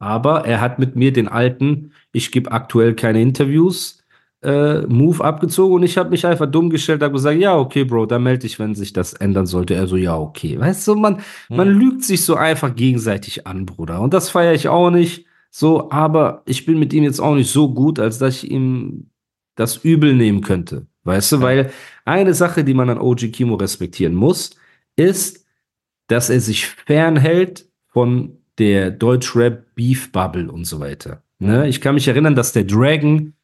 Aber er hat mit mir den alten, ich gebe aktuell keine Interviews, äh, Move abgezogen und ich habe mich einfach dumm gestellt, habe gesagt, ja, okay, Bro, dann melde dich, wenn sich das ändern sollte. Er so, ja, okay. Weißt du, man, man Mhm. lügt sich so einfach gegenseitig an, Bruder. Und das feiere ich auch nicht. So, aber ich bin mit ihm jetzt auch nicht so gut, als dass ich ihm das übel nehmen könnte. Weißt du, Ja. weil eine Sache, die man an OG Kimo respektieren muss, ist, dass er sich fernhält von der Deutschrap-Beef-Bubble und so weiter. Ne? Ich kann mich erinnern, dass der Dragon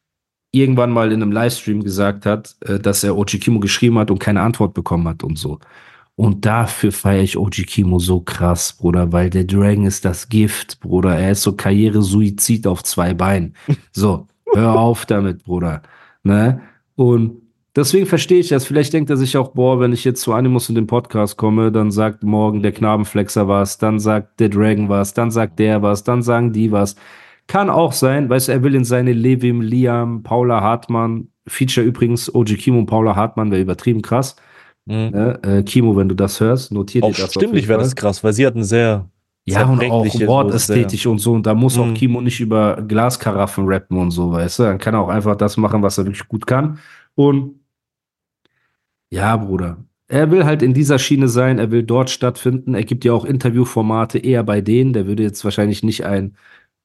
irgendwann mal in einem Livestream gesagt hat, äh, dass er OG Kimo geschrieben hat und keine Antwort bekommen hat und so. Und dafür feiere ich OG Kimo so krass, Bruder, weil der Dragon ist das Gift, Bruder. Er ist so Karriere-Suizid auf zwei Beinen. So, hör auf damit, Bruder. Ne? Und deswegen verstehe ich das. Vielleicht denkt er sich auch, boah, wenn ich jetzt zu Animus in den Podcast komme, dann sagt morgen der Knabenflexer was, dann sagt der Dragon was, dann sagt der was, dann sagen die was. Kann auch sein, weißt du, er will in seine Levim, Liam, Paula Hartmann, Feature übrigens, OG Kimo und Paula Hartmann, wäre übertrieben krass. Mhm. Ne? Äh, Kimo, wenn du das hörst, notiert Auch dir das. stimmlich wäre das krass, weil sie hat einen sehr Ja, und auch wortästhetisch und so. Und da muss auch Mhm. Kimo nicht über Glaskaraffen rappen und so, weißt du? Dann kann er auch einfach das machen, was er wirklich gut kann. Und ja, Bruder. Er will halt in dieser Schiene sein, er will dort stattfinden. Er gibt ja auch Interviewformate eher bei denen. Der würde jetzt wahrscheinlich nicht ein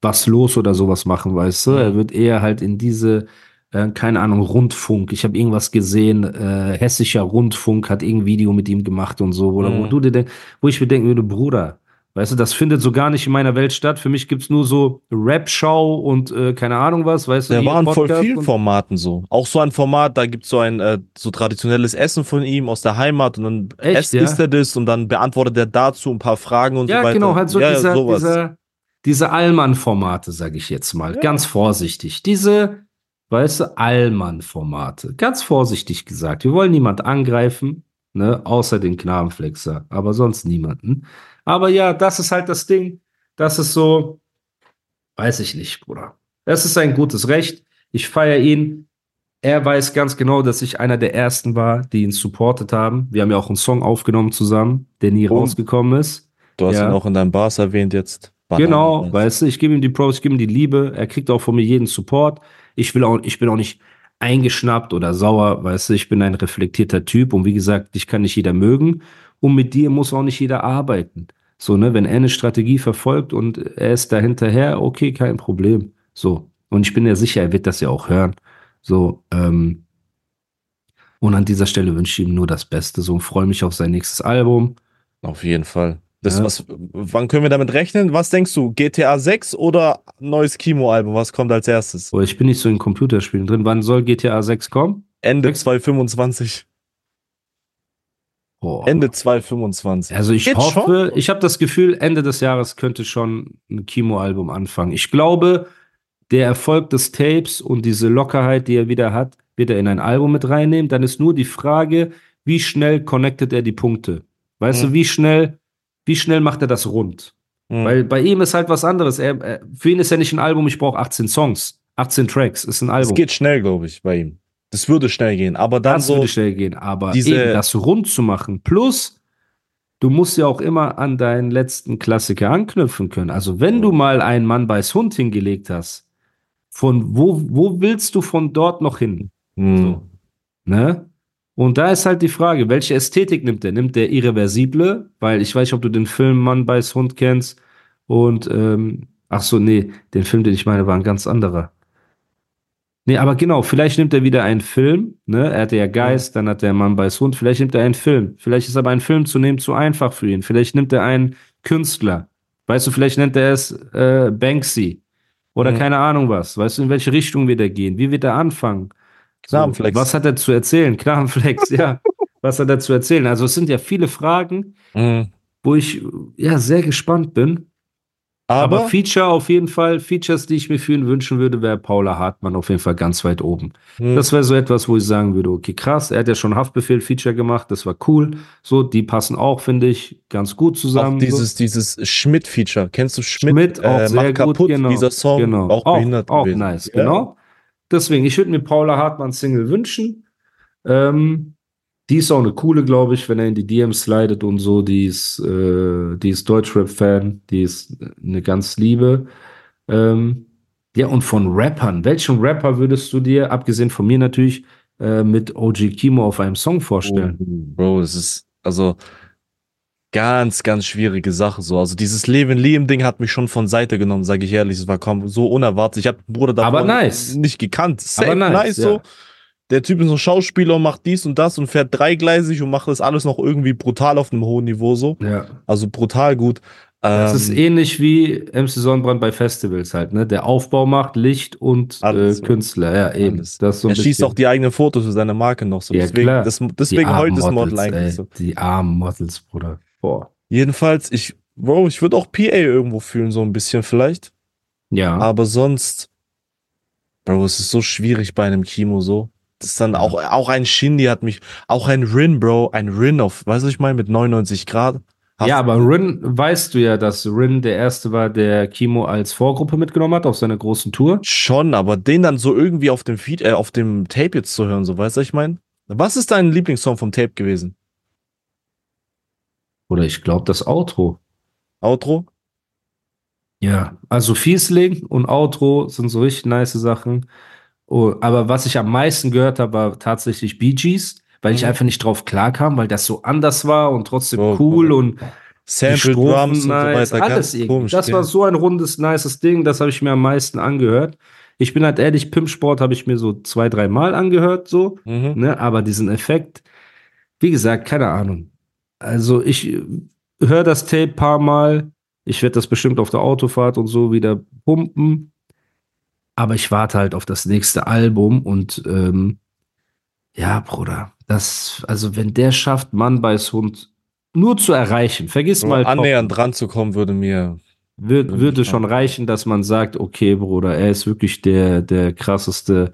Was los oder sowas machen, weißt du? Er wird eher halt in diese, äh, keine Ahnung, Rundfunk. Ich habe irgendwas gesehen, äh, hessischer Rundfunk hat irgendein Video mit ihm gemacht und so. Oder wo Mhm. du dir denk, wo ich mir denken würde, Bruder, Weißt du, das findet so gar nicht in meiner Welt statt. Für mich gibt's nur so Rap-Show und äh, keine Ahnung was, weißt du? Der war in voll vielen Formaten so. Auch so ein Format, da gibt's so ein äh, so traditionelles Essen von ihm aus der Heimat und dann Echt, ja? isst er das und dann beantwortet er dazu ein paar Fragen und Ja, so weiter. genau, halt so ja, ja, dieser, sowas. dieser, diese Allmann-Formate, sag ich jetzt mal. Ja. Ganz vorsichtig. Diese, weißt du, Allmann-Formate. Ganz vorsichtig gesagt. Wir wollen niemand angreifen, ne, außer den Knabenflexer, aber sonst niemanden. Aber ja, das ist halt das Ding. Das ist so, weiß ich nicht, Bruder. Es ist ein gutes Recht. Ich feiere ihn. Er weiß ganz genau, dass ich einer der ersten war, die ihn supportet haben. Wir haben ja auch einen Song aufgenommen zusammen, der nie Und- rausgekommen ist. Du hast Ja. ihn auch in deinem Bars erwähnt jetzt. Genau, Banane. weißt du, ich gebe ihm die Pros, ich gebe ihm die Liebe, er kriegt auch von mir jeden Support. Ich will auch, ich bin auch nicht eingeschnappt oder sauer, weißt du, ich bin ein reflektierter Typ und wie gesagt, dich kann nicht jeder mögen und mit dir muss auch nicht jeder arbeiten. So, ne, wenn er eine Strategie verfolgt und er ist da hinterher, okay, kein Problem. So. Und ich bin ja sicher, er wird das ja auch hören. So, ähm, und an dieser Stelle wünsche ich ihm nur das Beste. So, und freue mich auf sein nächstes Album. Auf jeden Fall. Das, Ja. was, wann können wir damit rechnen? Was denkst du? GTA 6 oder neues Kimo-Album? Was kommt als erstes? Boah, ich bin nicht so in Computerspielen drin. Wann soll GTA 6 kommen? Ende Sechs? 2025. Boah. Ende 2025. Also ich Jetzt hoffe, schon? ich habe das Gefühl, Ende des Jahres könnte schon ein Kimo-Album anfangen. Ich glaube, der Erfolg des Tapes und diese Lockerheit, die er wieder hat, wird er in ein Album mit reinnehmen. Dann ist nur die Frage, wie schnell connectet er die Punkte? Weißt Mhm. du, wie schnell, wie schnell macht er das rund? Hm. Weil bei ihm ist halt was anderes. Er, er, für ihn ist ja nicht ein Album, ich brauche 18 Songs, 18 Tracks, ist ein Es Album. geht schnell, glaube ich, bei ihm. Das würde schnell gehen. Aber dann das so. würde schnell gehen, aber diese- eben das rund zu machen. Plus, du musst ja auch immer an deinen letzten Klassiker anknüpfen können. Also, wenn du mal einen Mann bei's Hund hingelegt hast, von wo, wo willst du von dort noch hin? Hm. So. Ne? Und da ist halt die Frage, welche Ästhetik nimmt er? Nimmt der irreversible? Weil ich weiß nicht, ob du den Film Mann bei's Hund kennst. Und, ähm, ach so, nee, den Film, den ich meine, war ein ganz anderer. Nee, aber genau, vielleicht nimmt er wieder einen Film, ne? Er hatte ja Geist, dann hat der Mann bei's Hund, vielleicht nimmt er einen Film. Vielleicht ist aber ein Film zu nehmen zu einfach für ihn. Vielleicht nimmt er einen Künstler. Weißt du, vielleicht nennt er es äh, Banksy. Oder Mhm. keine Ahnung was. Weißt du, in welche Richtung wird er gehen? Wie wird er anfangen? So, Knarrenflex. was hat er zu erzählen? Knarrenflex, (laughs) ja. Was hat er zu erzählen? Also es sind ja viele Fragen, Hm. wo ich ja sehr gespannt bin. Aber, Aber, Feature auf jeden Fall, Features, die ich mir für ihn wünschen würde, wäre Paula Hartmann auf jeden Fall ganz weit oben. hm. Das wäre so etwas, wo ich sagen würde, okay, krass, er hat ja schon Haftbefehl-Feature gemacht, das war cool. So, die passen auch, finde ich, ganz gut zusammen. auch dieses, dieses Schmidt-Feature. Kennst du Schmidt? Schmidt auch äh, sehr macht gut, kaputt, genau. dieser Song. genau. Auch behindert Auch, gewesen. nice, Ja. genau. Deswegen, ich würde mir Paula Hartmann Single wünschen. Ähm, die ist auch eine coole, glaube ich, wenn er in die DMs slidet und so. Die ist, äh, die ist Deutschrap-Fan, die ist eine ganz liebe. Ähm, ja, und von Rappern. Welchen Rapper würdest du dir, abgesehen von mir natürlich, äh, mit OG Kimo auf einem Song vorstellen? Oh, Bro, es ist, also, ganz, ganz schwierige Sache so. Also dieses Levin Liam Ding hat mich schon von Seite genommen, sage ich ehrlich. Es war kaum so unerwartet. Ich habe Bruder davon Aber nice. nicht gekannt. Safe Aber nice, so. ja. Der Typ ist so Schauspieler und macht dies und das und fährt dreigleisig und macht das alles noch irgendwie brutal auf einem hohen Niveau so. Ja. Also brutal gut. Das Ähm, ist ähnlich wie MC Sonnenbrand bei Festivals halt, ne? Der Aufbau macht Licht und Alles, äh, Künstler, ja, eben. alles. Das so ein er schießt auch die eigenen Fotos für seine Marke noch so. Ja, deswegen klar. das, deswegen heute das Model eigentlich so. Die armen Models, Bruder. Boah. Jedenfalls, ich, Bro, ich würde auch PA irgendwo fühlen, so ein bisschen vielleicht. Ja. Aber sonst, Bro, es ist so schwierig bei einem Kimo so. Das ist dann auch, auch ein Shindy hat mich, auch ein Rin, Bro, ein Rin auf, weißt du, ich meine, mit 99 Grad. Ja, aber Rin, weißt du ja, dass Rin der Erste war, der Kimo als Vorgruppe mitgenommen hat auf seiner großen Tour. Schon, aber den dann so irgendwie auf dem Feed, äh, auf dem Tape jetzt zu hören, so, weißt du, was ich meine? Was ist dein Lieblingssong vom Tape gewesen? Oder ich glaube, das Outro. Outro? Ja, also Fiesling und Outro sind so richtig nice Sachen. Oh, aber was ich am meisten gehört habe, war tatsächlich Bee Gees, weil ich Mhm. einfach nicht drauf klarkam, weil das so anders war und trotzdem Oh, cool cool. und Sample Drums und so nice, weiter. alles irgendwie. komisch. das ja. war so ein rundes, nices Ding, das habe ich mir am meisten angehört. Ich bin halt ehrlich, Pimpsport habe ich mir so zwei, drei Mal angehört, so, Mhm. ne, aber diesen Effekt, wie gesagt, keine Ahnung. Also ich höre das Tape paar Mal, ich werde das bestimmt auf der Autofahrt und so wieder pumpen, aber ich warte halt auf das nächste Album und ähm, ja, Bruder, das, also wenn der schafft, Mann beiß Hund nur zu erreichen, vergiss So mal annähernd dran zu kommen, würde mir. Würde würde schon reichen, dass man sagt, okay, Bruder, er ist wirklich der, der krasseste,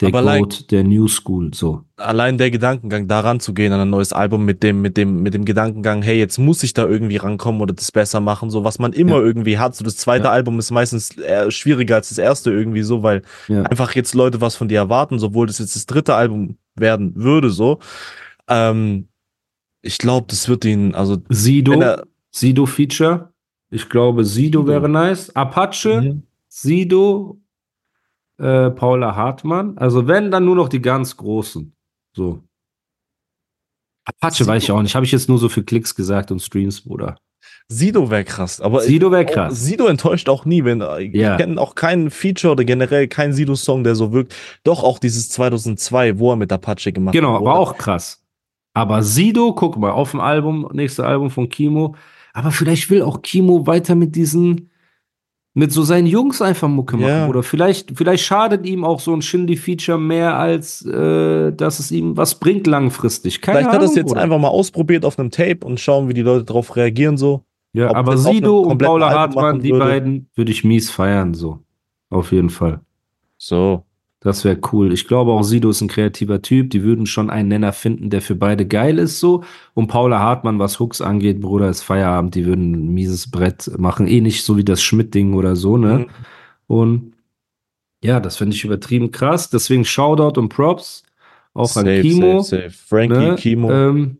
der Aber Goat der New School, so. Allein der Gedankengang, da ranzugehen an ein neues Album mit dem, mit dem, mit dem Gedankengang, hey, jetzt muss ich da irgendwie rankommen oder das besser machen, so was man immer Ja. irgendwie hat. So das zweite Ja. Album ist meistens eher schwieriger als das erste irgendwie so, weil Ja. einfach jetzt Leute was von dir erwarten, sowohl das jetzt das dritte Album werden würde, so. Ähm, ich glaube, das wird ihn, also Sido, er, Sido-Feature. Ich glaube, Sido, Sido. wäre nice. Apache. Sido äh, Paula Hartmann. Also wenn, dann nur noch die ganz Großen. So. Apache Sido. weiß ich auch nicht. Habe ich jetzt nur so für Klicks gesagt und Streams, Bruder. Sido wäre krass, aber Sido wäre auch- krass. Sido enttäuscht auch nie, wenn ich Ja. kenne auch keinen Feature oder generell keinen Sido-Song, der so wirkt. Doch auch dieses 2002, wo er mit Apache gemacht Genau, hat. war er- auch krass. Aber Sido, guck mal, auf dem Album, nächste Album von Kimo. Aber vielleicht will auch Kimo weiter mit diesen, mit so seinen Jungs einfach Mucke machen. Ja. Oder vielleicht, vielleicht schadet ihm auch so ein Shindy-Feature mehr, als äh, dass es ihm was bringt langfristig. Keine Vielleicht hat er Ahnung, es jetzt Bruder. einfach mal ausprobiert auf einem Tape und schauen, wie die Leute darauf reagieren so. Ja, ob aber Sido und Paula Hartmann, die würde. beiden, würde ich mies feiern, so. Auf jeden Fall. So. Das wäre cool. Ich glaube auch Sido ist ein kreativer Typ. Die würden schon einen Nenner finden, der für beide geil ist, so. Und Paula Hartmann, was Hooks angeht, Bruder, ist Feierabend. Die würden ein mieses Brett machen. Eh nicht so wie das Schmidt-Ding oder so, ne? Mhm. Und ja, das finde ich übertrieben krass. Deswegen Shoutout und Props auch safe, an Kimo. Safe, safe. Frankie, ne? Kimo. Ähm,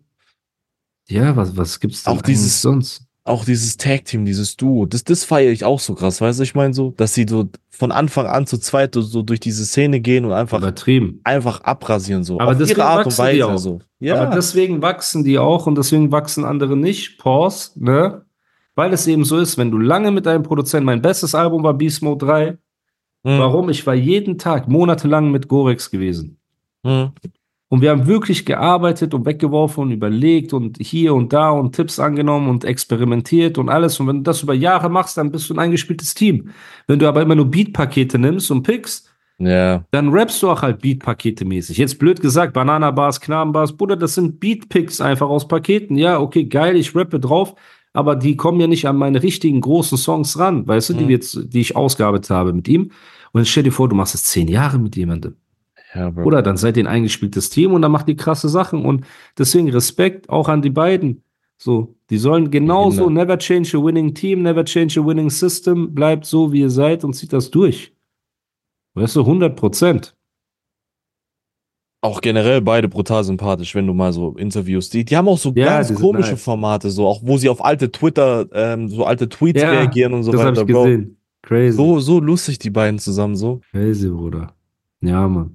ja, was, was gibt's denn Auch dieses- sonst? Auch dieses Tag-Team, dieses Duo, das, das feiere ich auch so krass, weißt du, ich meine so, dass sie so von Anfang an zu zweit so, durch diese Szene gehen und einfach, Übertrieben. einfach abrasieren so. Aber deswegen ihre Art und wachsen die Weise auch. so. Ja, Aber deswegen wachsen die auch und deswegen wachsen andere nicht. Pause, ne? Weil es eben so ist, wenn du lange mit deinem Produzenten, mein bestes Album war Beast Mode 3. Hm, Warum? Ich war jeden Tag monatelang mit Gorex gewesen. hm. Und wir haben wirklich gearbeitet und weggeworfen und überlegt und hier und da und Tipps angenommen und experimentiert und alles. Und wenn du das über Jahre machst, dann bist du ein eingespieltes Team. Wenn du aber immer nur Beat-Pakete nimmst und pickst, Ja, dann rappst du auch halt Beat-Pakete mäßig. Jetzt blöd gesagt, Banana-Bars, Knaben-Bars, Bruder, das sind Beat-Picks einfach aus Paketen. Ja, okay, geil, ich rappe drauf, aber die kommen ja nicht an meine richtigen großen Songs ran, weißt du, die, Mhm. wir jetzt, die ich ausgearbeitet habe mit ihm. Und jetzt stell dir vor, du machst es zehn Jahre mit jemandem. Ja. Oder dann seid ihr ein eingespieltes Team und dann macht ihr krasse Sachen. Und deswegen Respekt auch an die beiden. So, die sollen genauso, Genau. never change a winning team, never change a winning system, bleibt so, wie ihr seid und zieht das durch. Weißt du, 100 Prozent. Auch generell beide brutal sympathisch, wenn du mal so Interviews, die, die haben auch so Ja, ganz komische nice. Formate, so auch wo sie auf alte Twitter, ähm, so alte Tweets Ja, reagieren und so das weiter, ich Bro. gesehen. Crazy. So, so lustig, die beiden zusammen, so. Crazy, Bruder. Ja, Mann.